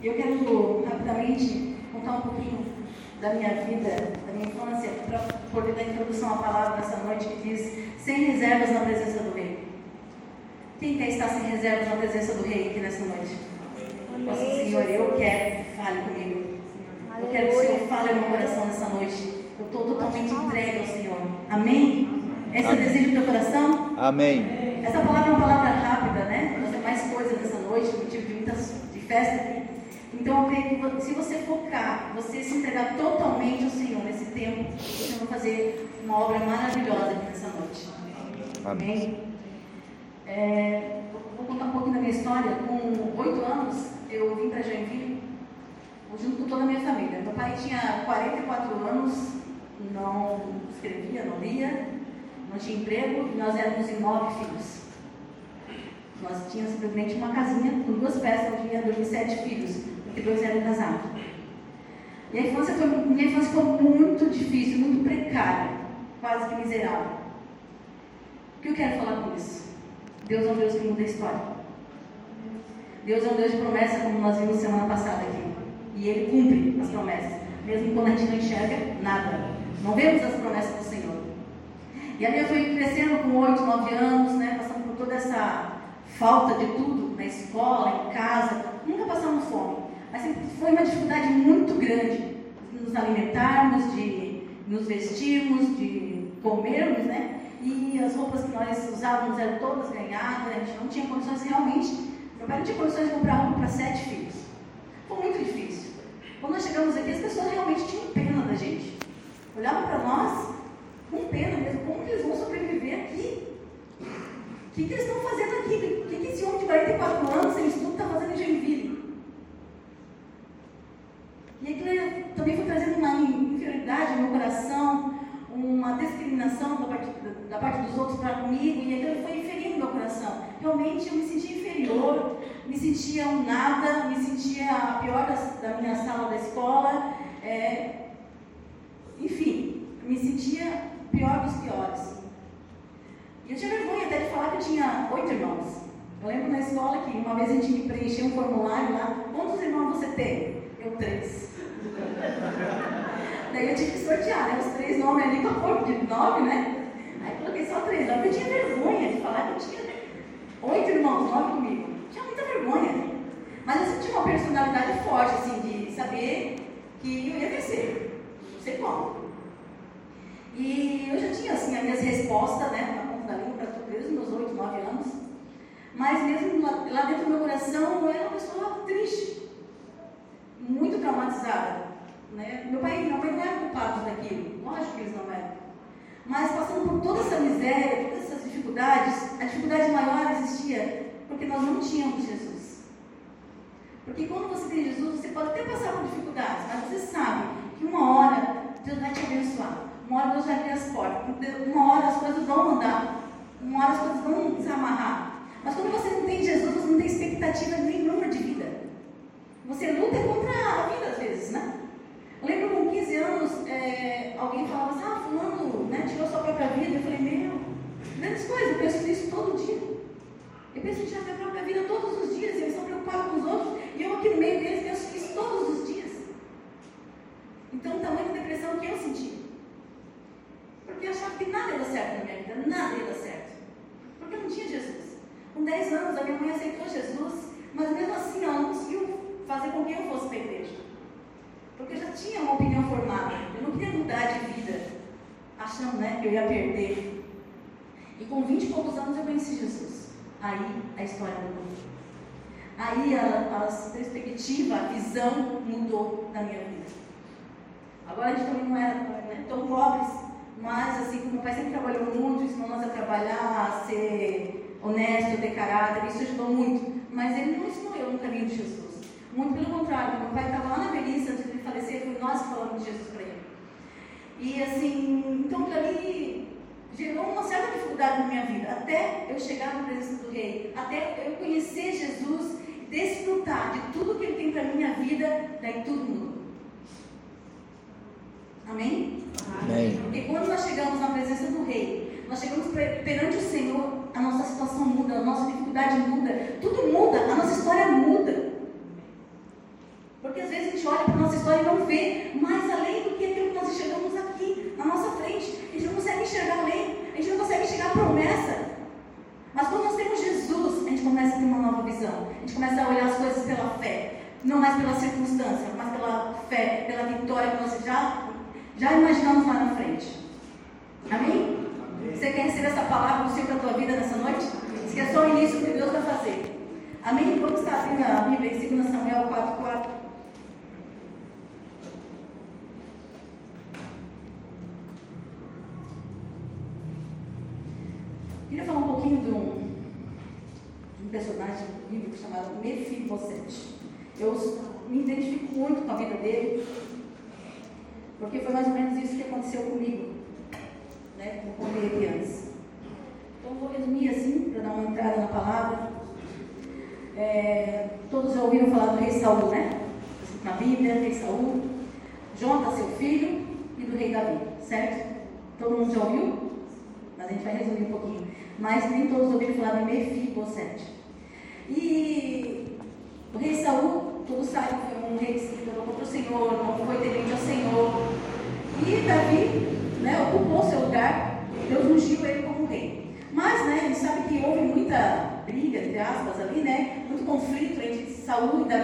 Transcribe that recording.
Eu quero rapidamente contar um pouquinho da minha vida, da minha infância, para poder dar introdução à palavra nessa noite que diz sem reservas na presença do Rei. Quem quer estar sem reservas na presença do Rei aqui nessa noite? Nossa Senhor, eu quero, fale comigo. Eu quero que o Senhor fale no meu coração nessa noite. Eu estou totalmente entregue ao Senhor. Amém? Esse é o desejo do teu coração? Amém. Essa palavra é uma palavra rápida, né? Nós temos mais coisas nessa noite, motivo de muitas de festa aqui. Então eu creio que se você focar, você se entregar totalmente ao Senhor nesse tempo, você vai fazer uma obra maravilhosa aqui nessa noite. Amém? É, vou contar um pouquinho da minha história. Com oito anos, eu vim para Joinville, junto com toda a minha família. Meu pai tinha 44 anos, não escrevia, não lia, não tinha emprego, e nós éramos em nove filhos. Nós tínhamos simplesmente uma casinha com duas peças onde ia dormir sete filhos, porque dois eram casados. E a infância foi, minha infância foi muito difícil, muito precária, quase que miserável. O que eu quero falar com isso? Deus é um Deus que muda a história. Deus é um Deus de promessa, como nós vimos semana passada aqui. E Ele cumpre as promessas, mesmo quando a gente não enxerga nada. Não vemos as promessas do Senhor. E a minha foi crescendo com 8, 9 anos, né, passando por toda essa falta de tudo, na escola, em casa. Nunca passamos fome. Mas foi uma dificuldade muito grande de nos alimentarmos, de nos vestirmos, de comermos, né? E as roupas que nós usávamos eram todas ganhadas, a gente não tinha condições realmente. Meu pai não tinha condições de comprar roupa para sete filhos. Foi muito difícil. Quando nós chegamos aqui, as pessoas realmente tinham pena da gente. Olhavam para nós com pena mesmo. Como eles vão sobreviver aqui? O que, que eles estão fazendo aqui? O que, que esse homem de 44 anos, sem estudo, está fazendo em Joinville? E aquilo também foi trazendo uma inferioridade no coração, uma discriminação da parte, da parte dos outros para comigo, e aquilo foi inferindo meu coração. Realmente eu me sentia inferior, me sentia um nada, me sentia a pior da, da minha sala da escola, é, enfim, me sentia pior dos piores. E eu tinha vergonha até de falar que eu tinha oito irmãos. Eu lembro na escola que uma vez a gente preencheu um formulário lá, quantos irmãos você tem? Eu três. Daí eu tive que sortear, né? Os três nomes ali com a cor de nove, né? Aí coloquei só três nomes. Eu tinha vergonha de falar que eu tinha oito irmãos, nove comigo. tinha muita vergonha. Mas eu tinha uma personalidade forte, assim, de saber que eu ia vencer. Não sei como. E eu já tinha, assim, as minhas respostas, né? Na ponta da língua para tudo, desde meus oito, nove anos. Mas mesmo lá dentro do meu coração, eu era uma pessoa triste. Muito traumatizada. Né? Meu pai minha mãe não eram culpados daquilo, lógico que eles não eram. Mas passando por toda essa miséria, todas essas dificuldades, a dificuldade maior existia porque nós não tínhamos Jesus. Porque quando você tem Jesus, você pode até passar por dificuldades, mas você sabe que uma hora Deus vai te abençoar, uma hora Deus vai abrir as portas, uma hora as coisas vão andar, uma hora as coisas vão desamarrar. Mas quando você não tem Jesus, você não tem expectativa nenhuma de vida. Você luta contra a vida às vezes, né? Eu lembro com 15 anos, é, alguém falava assim, ah, fulano né, tirou sua própria vida. Eu falei, meu, grandes coisas, eu penso nisso todo dia. Penso em tirar minha própria vida todos os dias, e eles estão preocupados com os outros, e eu aqui no meio deles penso nisso todos os dias. Então, o tamanho da depressão que eu senti. Porque eu achava que nada dar certo na minha vida, nada dar certo. Porque eu não tinha Jesus. Com 10 anos, a minha mãe aceitou Jesus, mas mesmo assim ela não conseguiu fazer com que eu fosse para a igreja. Porque eu já tinha uma opinião formada. Eu não queria mudar de vida, achando né, que eu ia perder. E com 20 e poucos anos eu conheci Jesus. Aí a história mudou. Aí a, a perspectiva, a visão mudou da minha vida. Agora a gente também não era né, tão pobres, mas assim, como meu pai sempre trabalhou muito, ensinou nós a trabalhar, a ser honesto, ter caráter, isso ajudou muito. Mas ele não ensinou eu no caminho de Jesus. Muito pelo contrário, meu pai estava lá na velhice antes de falecer, foi nós que falamos de Jesus para ele. E assim, então para mim gerou uma certa dificuldade na minha vida, até eu chegar na presença até eu conhecer Jesus, desfrutar de tudo que Ele tem para minha vida, daí tudo mudou. Amém? Amém? Porque quando nós chegamos na presença do Rei, nós chegamos perante o Senhor, a nossa situação muda, a nossa dificuldade muda, tudo muda, a nossa história muda. Porque às vezes a gente olha para a nossa história e não vê mais além do que aquilo que nós enxergamos aqui, na nossa frente. A gente não consegue enxergar além, a gente não consegue enxergar a promessa. Mas quando nós temos Jesus, a gente começa a ter uma nova visão. A gente começa a olhar as coisas pela fé. Não mais pela circunstância, mas pela fé, pela vitória que nós já, já imaginamos lá na frente. Amém? Você quer receber essa palavra do Senhor para a tua vida nessa noite? Isso que é só o início do que Deus vai fazer. Amém? Vamos estar abrindo a Bíblia em 2 Samuel 4, 4. Queria falar um pouquinho de um, personagem bíblico chamado Mefibosete. Eu me identifico muito com a vida dele, porque foi mais ou menos isso que aconteceu comigo, né, com criança. Então vou resumir assim, para dar uma entrada na palavra. É, todos já ouviram falar do rei Saul, né? Na Bíblia, rei Saul, Jonta, seu filho, e do rei Davi, certo? Todo mundo já ouviu? Mas a gente vai resumir um pouquinho. Mas nem todos ouviram falar de Mefibosete. E o rei Saul, todos sabem que foi um rei que se tornou contra o Senhor, não foi temente ao Senhor. E Davi né, ocupou seu lugar, Deus ungiu ele como rei. Mas, né, a gente sabe que houve muita briga, entre aspas, ali, né? Muito conflito entre Saul e Davi.